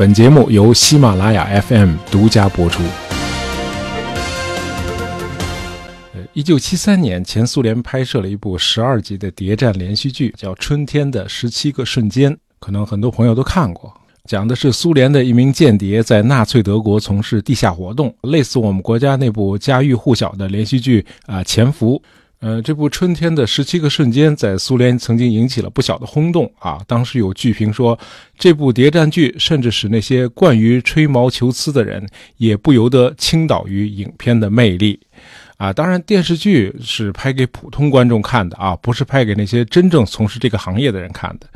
本节目由喜马拉雅 FM 独家播出。呃，一九七三年，前苏联拍摄了一部十二集的谍战连续剧，叫《春天的十七个瞬间》，可能很多朋友都看过。讲的是苏联的一名间谍在纳粹德国从事地下活动，类似我们国家那部家喻户晓的连续剧啊《潜伏》。呃，这部《春天的十七个瞬间》在苏联曾经引起了不小的轰动啊。当时有剧评说，这部谍战剧甚至使那些惯于吹毛求疵的人也不由得倾倒于影片的魅力啊。当然，电视剧是拍给普通观众看的啊，不是拍给那些真正从事这个行业的人看的。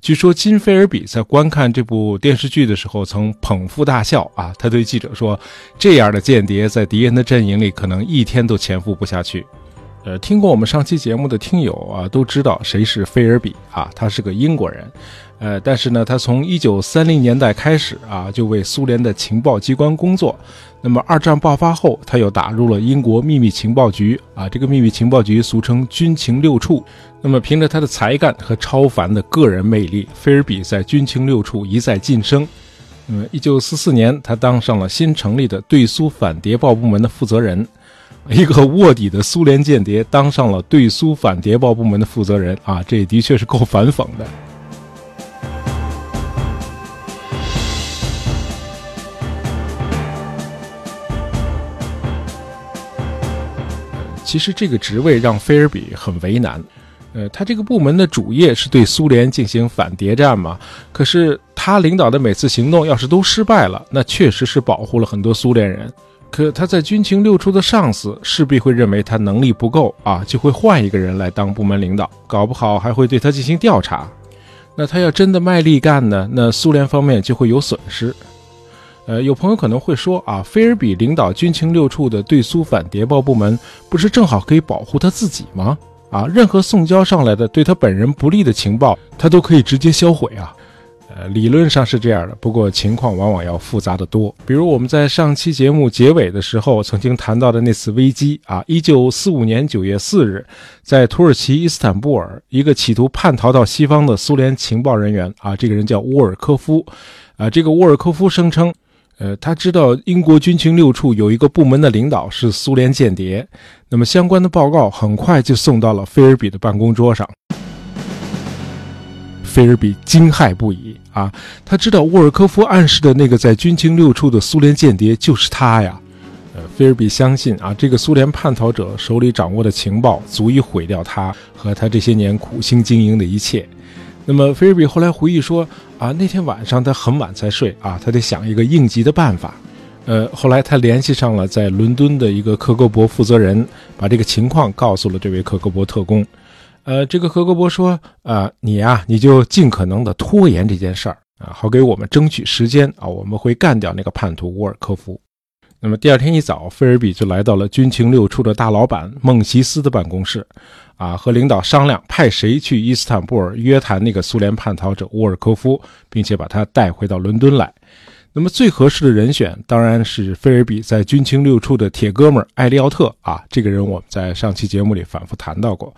据说金菲尔比在观看这部电视剧的时候曾捧腹大笑啊。他对记者说：“这样的间谍在敌人的阵营里可能一天都潜伏不下去。”呃，听过我们上期节目的听友啊，都知道谁是菲尔比啊，他是个英国人，呃，但是呢，他从一九三零年代开始啊，就为苏联的情报机关工作。那么二战爆发后，他又打入了英国秘密情报局啊，这个秘密情报局俗称军情六处。那么凭着他的才干和超凡的个人魅力，菲尔比在军情六处一再晋升。那么一九四四年，他当上了新成立的对苏反谍报部门的负责人。一个卧底的苏联间谍当上了对苏反谍报部门的负责人啊，这的确是够反讽的。其实这个职位让菲尔比很为难，呃，他这个部门的主业是对苏联进行反谍战嘛，可是他领导的每次行动要是都失败了，那确实是保护了很多苏联人。可他在军情六处的上司势必会认为他能力不够啊，就会换一个人来当部门领导，搞不好还会对他进行调查。那他要真的卖力干呢，那苏联方面就会有损失。呃，有朋友可能会说啊，菲尔比领导军情六处的对苏反谍报部门，不是正好可以保护他自己吗？啊，任何送交上来的对他本人不利的情报，他都可以直接销毁啊。呃，理论上是这样的，不过情况往往要复杂的多。比如我们在上期节目结尾的时候曾经谈到的那次危机啊，一九四五年九月四日，在土耳其伊斯坦布尔，一个企图叛逃到西方的苏联情报人员啊，这个人叫沃尔科夫，啊，这个沃尔科夫声称，呃，他知道英国军情六处有一个部门的领导是苏联间谍，那么相关的报告很快就送到了菲尔比的办公桌上。菲尔比惊骇不已啊！他知道沃尔科夫暗示的那个在军情六处的苏联间谍就是他呀。呃，菲尔比相信啊，这个苏联叛逃者手里掌握的情报足以毁掉他和他这些年苦心经营的一切。那么，菲尔比后来回忆说啊，那天晚上他很晚才睡啊，他得想一个应急的办法。呃，后来他联系上了在伦敦的一个克格勃负责人，把这个情况告诉了这位克格勃特工。呃，这个何格伯说，啊，你呀，你就尽可能的拖延这件事儿啊，好给我们争取时间啊，我们会干掉那个叛徒沃尔科夫。那么第二天一早，菲尔比就来到了军情六处的大老板孟西斯的办公室，啊，和领导商量派谁去伊斯坦布尔约谈那个苏联叛逃者沃尔科夫，并且把他带回到伦敦来。那么最合适的人选当然是菲尔比在军情六处的铁哥们艾利奥特啊，这个人我们在上期节目里反复谈到过，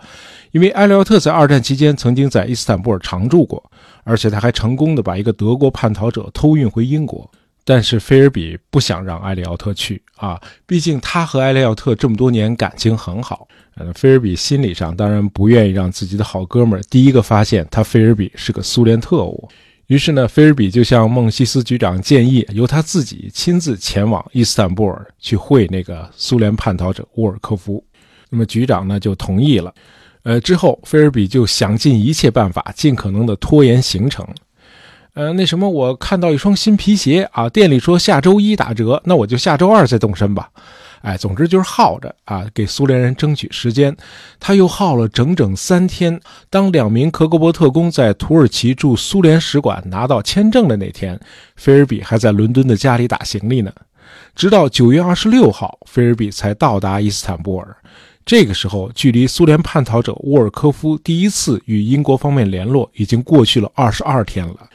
因为艾利奥特在二战期间曾经在伊斯坦布尔常住过，而且他还成功的把一个德国叛逃者偷运回英国。但是菲尔比不想让艾利奥特去啊，毕竟他和艾利奥特这么多年感情很好。呃，菲尔比心理上当然不愿意让自己的好哥们第一个发现他菲尔比是个苏联特务。于是呢，菲尔比就向孟西斯局长建议，由他自己亲自前往伊斯坦布尔去会那个苏联叛逃者沃尔科夫。那么局长呢就同意了。呃，之后菲尔比就想尽一切办法，尽可能的拖延行程。呃，那什么，我看到一双新皮鞋啊，店里说下周一打折，那我就下周二再动身吧。哎，总之就是耗着啊，给苏联人争取时间。他又耗了整整三天。当两名克格勃特工在土耳其驻苏联使馆拿到签证的那天，菲尔比还在伦敦的家里打行李呢。直到九月二十六号，菲尔比才到达伊斯坦布尔。这个时候，距离苏联叛逃者沃尔科夫第一次与英国方面联络已经过去了二十二天了。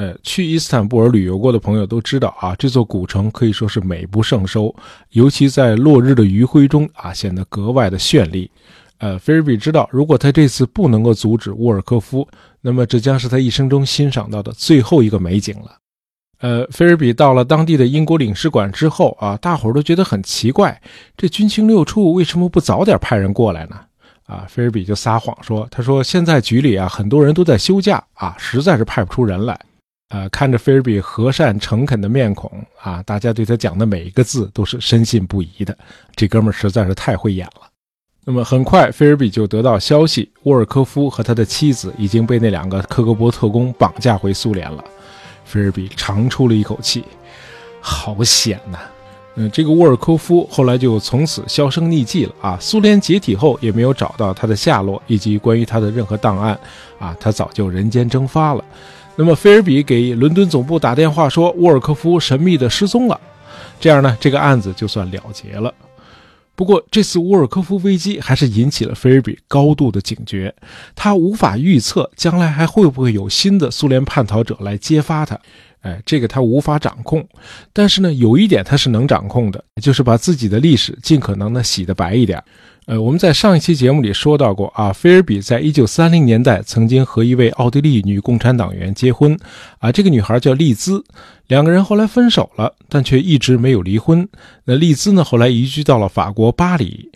呃，去伊斯坦布尔旅游过的朋友都知道啊，这座古城可以说是美不胜收，尤其在落日的余晖中啊，显得格外的绚丽。呃，菲尔比知道，如果他这次不能够阻止沃尔科夫，那么这将是他一生中欣赏到的最后一个美景了。呃，菲尔比到了当地的英国领事馆之后啊，大伙儿都觉得很奇怪，这军情六处为什么不早点派人过来呢？啊，菲尔比就撒谎说，他说现在局里啊很多人都在休假啊，实在是派不出人来。呃，看着菲尔比和善诚恳的面孔啊，大家对他讲的每一个字都是深信不疑的。这哥们儿实在是太会演了。那么很快，菲尔比就得到消息，沃尔科夫和他的妻子已经被那两个克格勃特工绑架回苏联了。菲尔比长出了一口气，好险呐！嗯，这个沃尔科夫后来就从此销声匿迹了啊。苏联解体后，也没有找到他的下落以及关于他的任何档案啊，他早就人间蒸发了。那么菲尔比给伦敦总部打电话说，沃尔科夫神秘的失踪了，这样呢，这个案子就算了结了。不过，这次沃尔科夫危机还是引起了菲尔比高度的警觉。他无法预测将来还会不会有新的苏联叛逃者来揭发他。哎，这个他无法掌控。但是呢，有一点他是能掌控的，就是把自己的历史尽可能的洗得白一点。呃，我们在上一期节目里说到过啊，菲尔比在一九三零年代曾经和一位奥地利女共产党员结婚，啊，这个女孩叫丽兹，两个人后来分手了，但却一直没有离婚。那丽兹呢，后来移居到了法国巴黎。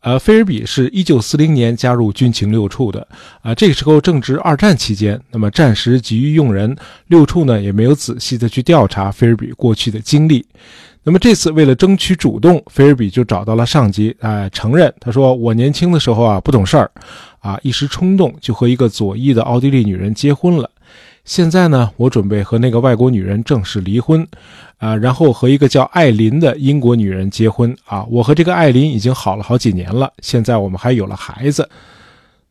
呃，菲尔比是一九四零年加入军情六处的，啊，这个时候正值二战期间，那么战时急于用人，六处呢也没有仔细的去调查菲尔比过去的经历。那么这次为了争取主动，菲尔比就找到了上级，哎，承认他说我年轻的时候啊不懂事儿，啊一时冲动就和一个左翼的奥地利女人结婚了。现在呢，我准备和那个外国女人正式离婚，啊，然后和一个叫艾琳的英国女人结婚。啊，我和这个艾琳已经好了好几年了，现在我们还有了孩子。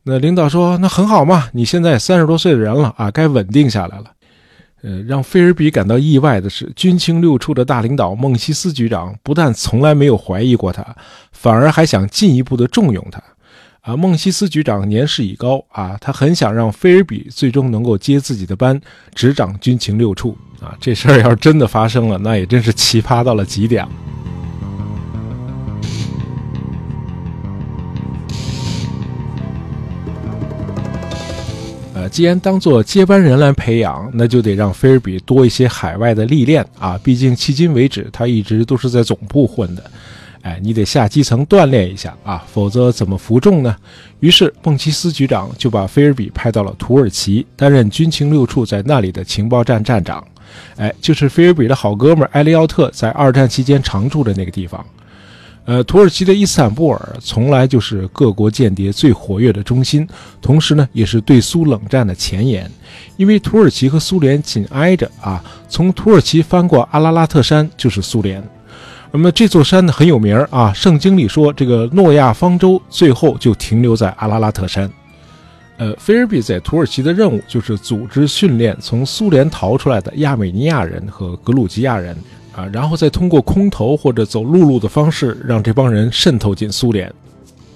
那领导说那很好嘛，你现在三十多岁的人了啊，该稳定下来了。呃，让菲尔比感到意外的是，军情六处的大领导孟西斯局长不但从来没有怀疑过他，反而还想进一步的重用他。啊，孟西斯局长年事已高啊，他很想让菲尔比最终能够接自己的班，执掌军情六处。啊，这事儿要是真的发生了，那也真是奇葩到了极点了。既然当做接班人来培养，那就得让菲尔比多一些海外的历练啊！毕竟迄今为止，他一直都是在总部混的，哎，你得下基层锻炼一下啊，否则怎么服众呢？于是，孟奇斯局长就把菲尔比派到了土耳其，担任军情六处在那里的情报站站长，哎，就是菲尔比的好哥们埃利奥特在二战期间常住的那个地方。呃，土耳其的伊斯坦布尔从来就是各国间谍最活跃的中心，同时呢，也是对苏冷战的前沿。因为土耳其和苏联紧挨着啊，从土耳其翻过阿拉拉特山就是苏联。那么这座山呢很有名啊，圣经里说这个诺亚方舟最后就停留在阿拉拉特山。呃，菲尔比在土耳其的任务就是组织训练从苏联逃出来的亚美尼亚人和格鲁吉亚人。啊，然后再通过空投或者走陆路的方式，让这帮人渗透进苏联。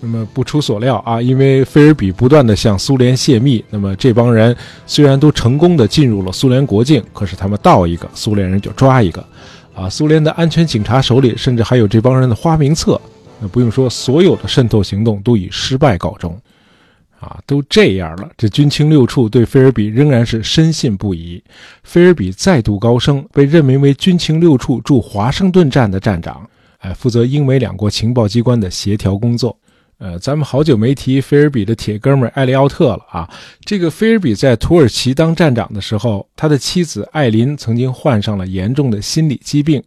那么不出所料啊，因为菲尔比不断的向苏联泄密，那么这帮人虽然都成功的进入了苏联国境，可是他们到一个苏联人就抓一个。啊，苏联的安全警察手里甚至还有这帮人的花名册。那不用说，所有的渗透行动都以失败告终。啊，都这样了，这军情六处对菲尔比仍然是深信不疑。菲尔比再度高升，被任命为军情六处驻华盛顿站的站长，哎，负责英美两国情报机关的协调工作。呃，咱们好久没提菲尔比的铁哥们艾利奥特了啊。这个菲尔比在土耳其当站长的时候，他的妻子艾琳曾经患上了严重的心理疾病。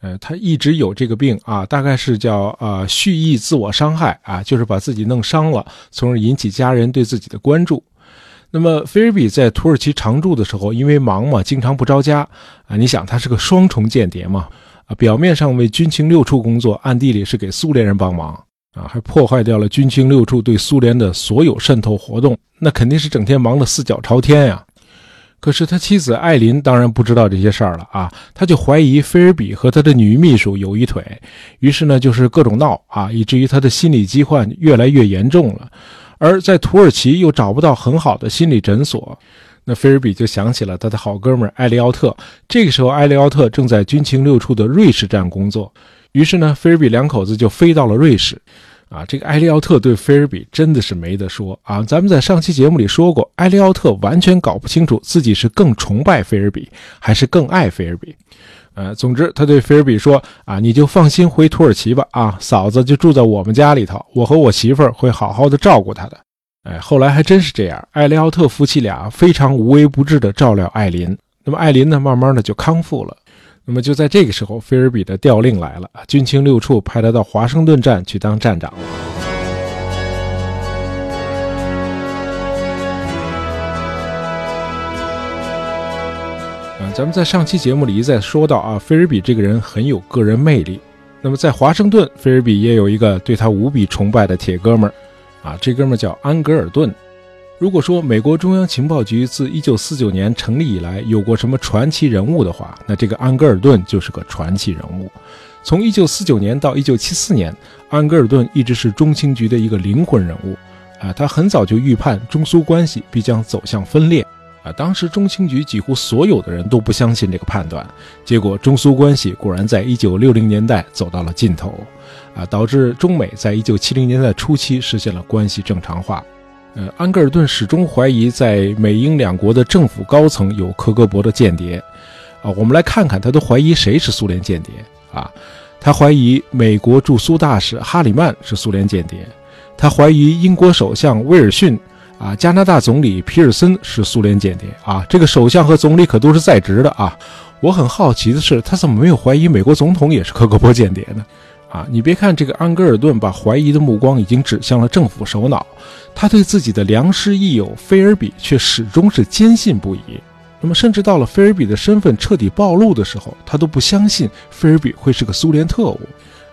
呃，他一直有这个病啊，大概是叫呃蓄意自我伤害啊，就是把自己弄伤了，从而引起家人对自己的关注。那么菲尔比在土耳其常住的时候，因为忙嘛，经常不着家啊。你想，他是个双重间谍嘛啊，表面上为军情六处工作，暗地里是给苏联人帮忙啊，还破坏掉了军情六处对苏联的所有渗透活动，那肯定是整天忙得四脚朝天呀。可是他妻子艾琳当然不知道这些事儿了啊，他就怀疑菲尔比和他的女秘书有一腿，于是呢就是各种闹啊，以至于他的心理疾患越来越严重了。而在土耳其又找不到很好的心理诊所，那菲尔比就想起了他的好哥们艾利奥特。这个时候，艾利奥特正在军情六处的瑞士站工作，于是呢，菲尔比两口子就飞到了瑞士。啊，这个埃利奥特对菲尔比真的是没得说啊！咱们在上期节目里说过，埃利奥特完全搞不清楚自己是更崇拜菲尔比，还是更爱菲尔比。呃，总之他对菲尔比说：“啊，你就放心回土耳其吧，啊，嫂子就住在我们家里头，我和我媳妇儿会好好的照顾她的。”哎，后来还真是这样，埃利奥特夫妻俩非常无微不至的照料艾琳。那么艾琳呢，慢慢的就康复了。那么就在这个时候，菲尔比的调令来了，军情六处派他到华盛顿站去当站长。咱们在上期节目里一再说到啊，菲尔比这个人很有个人魅力。那么在华盛顿，菲尔比也有一个对他无比崇拜的铁哥们儿，啊，这哥们儿叫安格尔顿。如果说美国中央情报局自1949年成立以来有过什么传奇人物的话，那这个安格尔顿就是个传奇人物。从1949年到1974年，安格尔顿一直是中情局的一个灵魂人物。啊，他很早就预判中苏关系必将走向分裂。啊，当时中情局几乎所有的人都不相信这个判断，结果中苏关系果然在1960年代走到了尽头。啊，导致中美在1970年代初期实现了关系正常化。呃，安格尔顿始终怀疑在美英两国的政府高层有科格勃的间谍，啊，我们来看看他都怀疑谁是苏联间谍啊？他怀疑美国驻苏大使哈里曼是苏联间谍，他怀疑英国首相威尔逊，啊，加拿大总理皮尔森是苏联间谍啊。这个首相和总理可都是在职的啊。我很好奇的是，他怎么没有怀疑美国总统也是科格勃间谍呢？啊，你别看这个安格尔顿把怀疑的目光已经指向了政府首脑，他对自己的良师益友菲尔比却始终是坚信不疑。那么，甚至到了菲尔比的身份彻底暴露的时候，他都不相信菲尔比会是个苏联特务。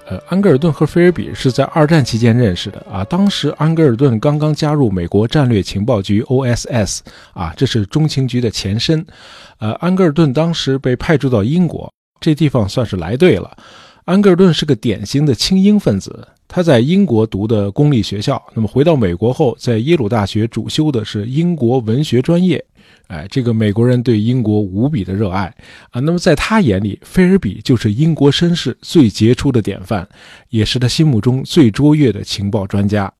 呃，安格尔顿和菲尔比是在二战期间认识的啊。当时安格尔顿刚刚加入美国战略情报局 OSS，啊，这是中情局的前身。呃，安格尔顿当时被派驻到英国，这地方算是来对了。安格尔顿是个典型的亲英分子，他在英国读的公立学校，那么回到美国后，在耶鲁大学主修的是英国文学专业。哎，这个美国人对英国无比的热爱啊。那么在他眼里，菲尔比就是英国绅士最杰出的典范，也是他心目中最卓越的情报专家。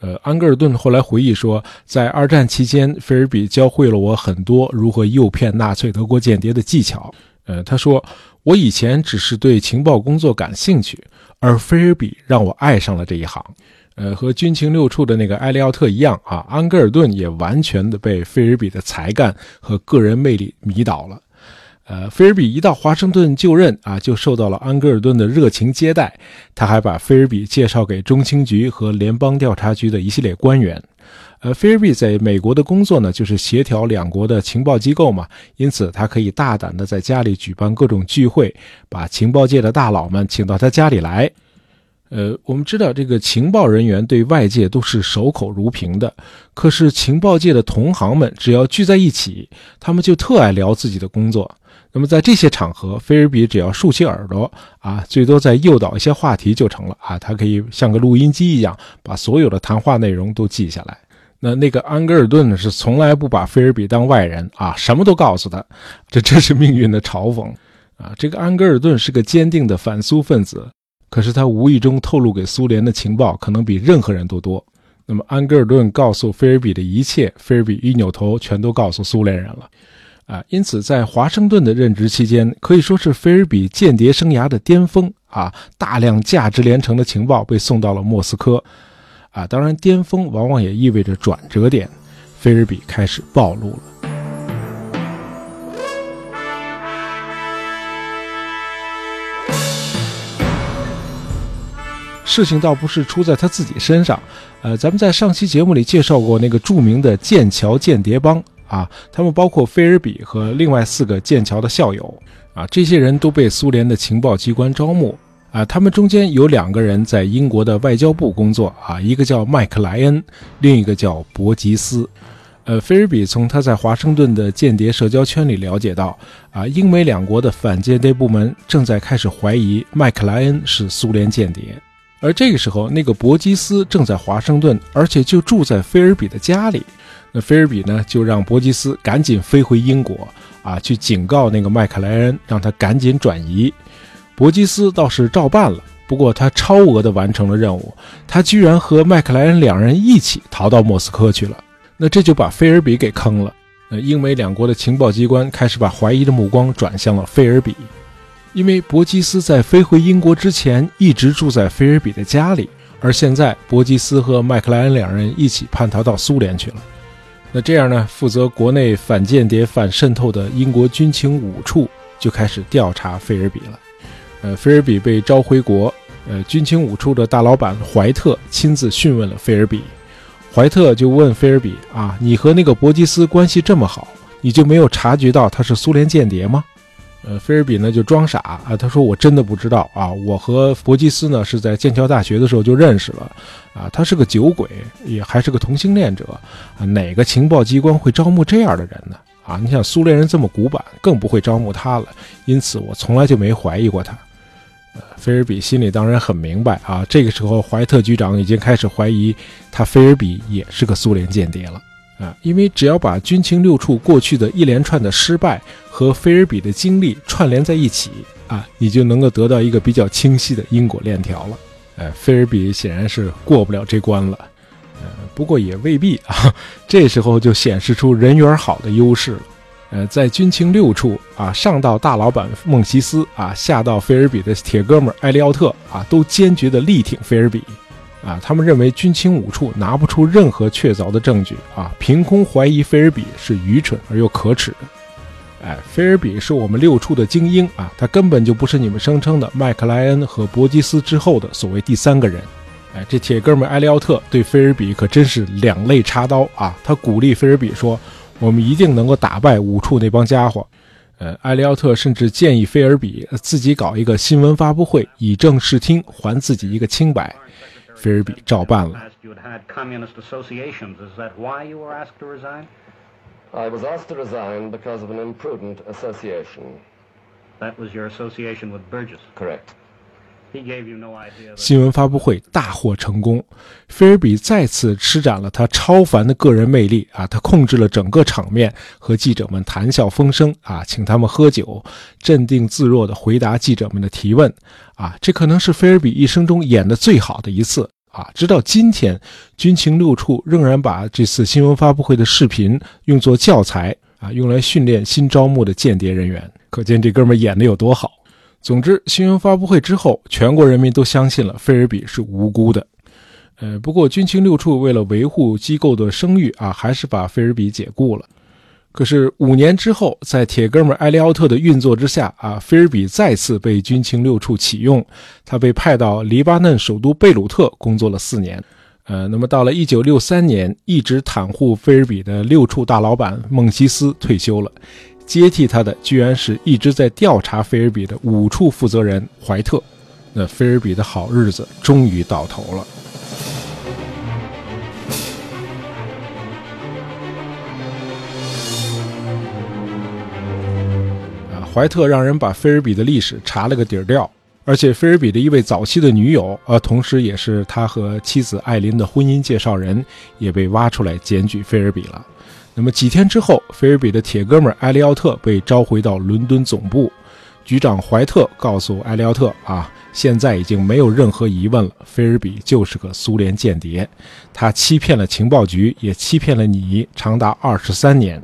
呃，安格尔顿后来回忆说，在二战期间，菲尔比教会了我很多如何诱骗纳粹德国间谍的技巧。呃，他说。我以前只是对情报工作感兴趣，而菲尔比让我爱上了这一行。呃，和军情六处的那个埃利奥特一样啊，安格尔顿也完全的被菲尔比的才干和个人魅力迷倒了。呃，菲尔比一到华盛顿就任啊，就受到了安格尔顿的热情接待。他还把菲尔比介绍给中情局和联邦调查局的一系列官员。呃，菲尔比在美国的工作呢，就是协调两国的情报机构嘛，因此他可以大胆的在家里举办各种聚会，把情报界的大佬们请到他家里来。呃，我们知道这个情报人员对外界都是守口如瓶的，可是情报界的同行们只要聚在一起，他们就特爱聊自己的工作。那么在这些场合，菲尔比只要竖起耳朵啊，最多再诱导一些话题就成了啊，他可以像个录音机一样，把所有的谈话内容都记下来。那那个安格尔顿呢，是从来不把菲尔比当外人啊，什么都告诉他，这真是命运的嘲讽啊！这个安格尔顿是个坚定的反苏分子，可是他无意中透露给苏联的情报可能比任何人都多。那么安格尔顿告诉菲尔比的一切，菲尔比一扭头全都告诉苏联人了啊！因此，在华盛顿的任职期间，可以说是菲尔比间谍生涯的巅峰啊！大量价值连城的情报被送到了莫斯科。啊，当然，巅峰往往也意味着转折点，菲尔比开始暴露了。事情倒不是出在他自己身上，呃，咱们在上期节目里介绍过那个著名的剑桥间谍帮啊，他们包括菲尔比和另外四个剑桥的校友啊，这些人都被苏联的情报机关招募。啊，他们中间有两个人在英国的外交部工作啊，一个叫麦克莱恩，另一个叫伯吉斯。呃，菲尔比从他在华盛顿的间谍社交圈里了解到，啊，英美两国的反间谍部门正在开始怀疑麦克莱恩是苏联间谍。而这个时候，那个伯吉斯正在华盛顿，而且就住在菲尔比的家里。那菲尔比呢，就让伯吉斯赶紧飞回英国，啊，去警告那个麦克莱恩，让他赶紧转移。伯基斯倒是照办了，不过他超额的完成了任务，他居然和麦克莱恩两人一起逃到莫斯科去了。那这就把菲尔比给坑了。呃，英美两国的情报机关开始把怀疑的目光转向了菲尔比，因为伯基斯在飞回英国之前一直住在菲尔比的家里，而现在伯基斯和麦克莱恩两人一起叛逃到苏联去了。那这样呢，负责国内反间谍、反渗透的英国军情五处就开始调查菲尔比了。呃，菲尔比被召回国，呃，军情五处的大老板怀特亲自讯问了菲尔比。怀特就问菲尔比啊，你和那个伯吉斯关系这么好，你就没有察觉到他是苏联间谍吗？呃，菲尔比呢就装傻啊，他说我真的不知道啊，我和伯吉斯呢是在剑桥大学的时候就认识了，啊，他是个酒鬼，也还是个同性恋者，啊，哪个情报机关会招募这样的人呢？啊，你想苏联人这么古板，更不会招募他了，因此我从来就没怀疑过他。菲尔比心里当然很明白啊，这个时候怀特局长已经开始怀疑他菲尔比也是个苏联间谍了啊，因为只要把军情六处过去的一连串的失败和菲尔比的经历串联在一起啊，你就能够得到一个比较清晰的因果链条了。呃，菲尔比显然是过不了这关了，呃，不过也未必啊，这时候就显示出人缘好的优势了。呃，在军情六处啊，上到大老板孟西斯啊，下到菲尔比的铁哥们埃利奥特啊，都坚决的力挺菲尔比，啊，他们认为军情五处拿不出任何确凿的证据啊，凭空怀疑菲尔比是愚蠢而又可耻的。哎，菲尔比是我们六处的精英啊，他根本就不是你们声称的麦克莱恩和伯基斯之后的所谓第三个人。哎，这铁哥们埃利奥特对菲尔比可真是两肋插刀啊，他鼓励菲尔比说。我们一定能够打败五处那帮家伙。呃，埃利奥特甚至建议菲尔比自己搞一个新闻发布会，以正视听，还自己一个清白。菲尔比照办了。I was asked to resign because of an imprudent association. That was your association with Burgess. Correct. 新闻发布会大获成功，菲尔比再次施展了他超凡的个人魅力啊！他控制了整个场面，和记者们谈笑风生啊，请他们喝酒，镇定自若地回答记者们的提问啊！这可能是菲尔比一生中演的最好的一次啊！直到今天，军情六处仍然把这次新闻发布会的视频用作教材啊，用来训练新招募的间谍人员。可见这哥们演的有多好。总之，新闻发布会之后，全国人民都相信了菲尔比是无辜的。呃，不过军情六处为了维护机构的声誉啊，还是把菲尔比解雇了。可是五年之后，在铁哥们埃利奥特的运作之下啊，菲尔比再次被军情六处启用，他被派到黎巴嫩首都贝鲁特工作了四年。呃，那么到了1963年，一直袒护菲尔比的六处大老板孟西斯退休了。接替他的居然是一直在调查菲尔比的五处负责人怀特，那菲尔比的好日子终于到头了。怀特让人把菲尔比的历史查了个底儿掉，而且菲尔比的一位早期的女友，呃，同时也是他和妻子艾琳的婚姻介绍人，也被挖出来检举菲尔比了。那么几天之后，菲尔比的铁哥们埃利奥特被召回到伦敦总部。局长怀特告诉埃利奥特：“啊，现在已经没有任何疑问了，菲尔比就是个苏联间谍，他欺骗了情报局，也欺骗了你长达二十三年。”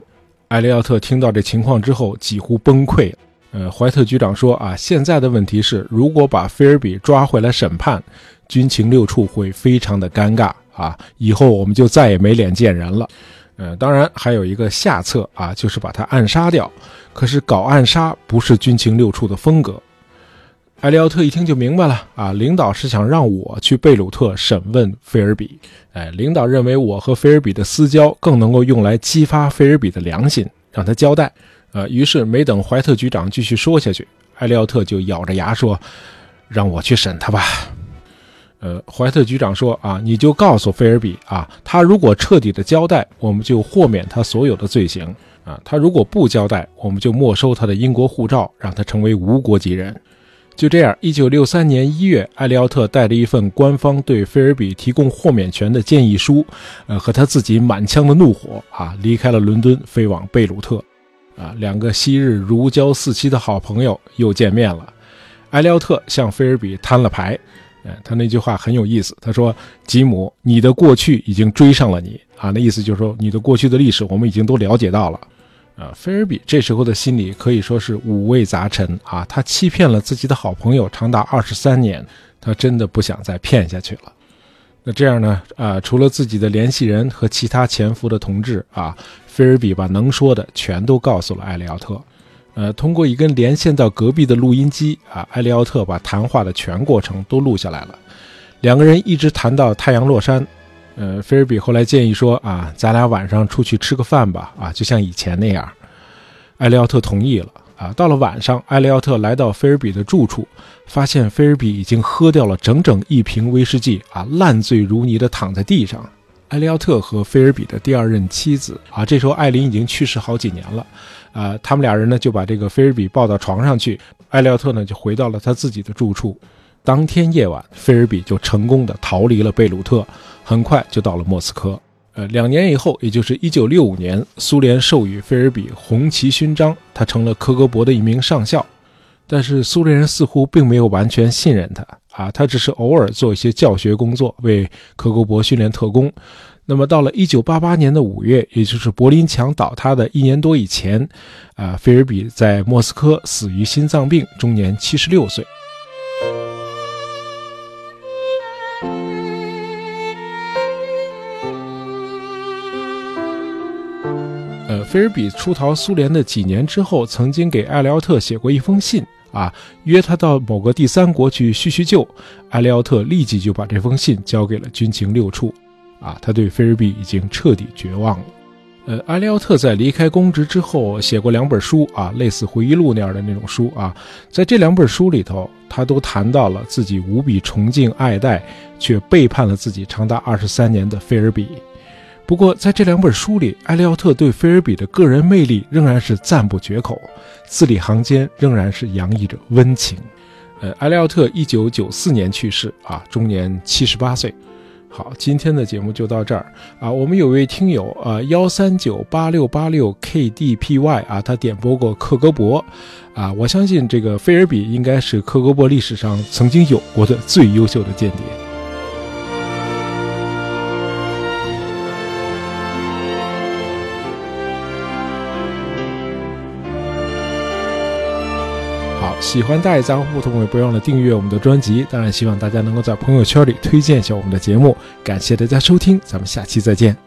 埃利奥特听到这情况之后几乎崩溃。呃，怀特局长说：“啊，现在的问题是，如果把菲尔比抓回来审判，军情六处会非常的尴尬啊，以后我们就再也没脸见人了。”呃，当然还有一个下策啊，就是把他暗杀掉。可是搞暗杀不是军情六处的风格。埃利奥特一听就明白了啊，领导是想让我去贝鲁特审问菲尔比。哎，领导认为我和菲尔比的私交更能够用来激发菲尔比的良心，让他交代。呃，于是没等怀特局长继续说下去，埃利奥特就咬着牙说：“让我去审他吧。”呃，怀特局长说啊，你就告诉菲尔比啊，他如果彻底的交代，我们就豁免他所有的罪行啊；他如果不交代，我们就没收他的英国护照，让他成为无国籍人。就这样，一九六三年一月，艾利奥特带着一份官方对菲尔比提供豁免权的建议书，呃，和他自己满腔的怒火啊，离开了伦敦，飞往贝鲁特。啊，两个昔日如胶似漆的好朋友又见面了。艾利奥特向菲尔比摊了牌。他那句话很有意思，他说：“吉姆，你的过去已经追上了你啊。”那意思就是说，你的过去的历史我们已经都了解到了。啊，菲尔比这时候的心里可以说是五味杂陈啊。他欺骗了自己的好朋友长达二十三年，他真的不想再骗下去了。那这样呢？啊，除了自己的联系人和其他潜伏的同志啊，菲尔比把能说的全都告诉了艾利奥特。呃，通过一根连线到隔壁的录音机啊，艾利奥特把谈话的全过程都录下来了。两个人一直谈到太阳落山。呃，菲尔比后来建议说啊，咱俩晚上出去吃个饭吧，啊，就像以前那样。艾利奥特同意了。啊，到了晚上，艾利奥特来到菲尔比的住处，发现菲尔比已经喝掉了整整一瓶威士忌，啊，烂醉如泥的躺在地上。艾利奥特和菲尔比的第二任妻子，啊，这时候艾琳已经去世好几年了，啊，他们俩人呢就把这个菲尔比抱到床上去，艾利奥特呢就回到了他自己的住处。当天夜晚，菲尔比就成功的逃离了贝鲁特，很快就到了莫斯科。呃，两年以后，也就是一九六五年，苏联授予菲尔比红旗勋章，他成了科格勃的一名上校。但是苏联人似乎并没有完全信任他啊，他只是偶尔做一些教学工作，为科格勃训练特工。那么到了一九八八年的五月，也就是柏林墙倒塌的一年多以前，啊，菲尔比在莫斯科死于心脏病，终年七十六岁。呃，菲尔比出逃苏联的几年之后，曾经给艾利奥特写过一封信啊，约他到某个第三国去叙叙旧。艾利奥特立即就把这封信交给了军情六处，啊，他对菲尔比已经彻底绝望了。呃，艾利奥特在离开公职之后，写过两本书啊，类似回忆录那样的那种书啊，在这两本书里头，他都谈到了自己无比崇敬爱戴，却背叛了自己长达二十三年的菲尔比。不过，在这两本书里，艾利奥特对菲尔比的个人魅力仍然是赞不绝口，字里行间仍然是洋溢着温情。呃，艾利奥特一九九四年去世啊，终年七十八岁。好，今天的节目就到这儿啊。我们有位听友啊，幺三九八六八六 KDPY 啊，他点播过克格勃啊，我相信这个菲尔比应该是克格勃历史上曾经有过的最优秀的间谍。喜欢大野张胡同，也，不要忘了订阅我们的专辑。当然，希望大家能够在朋友圈里推荐一下我们的节目。感谢大家收听，咱们下期再见。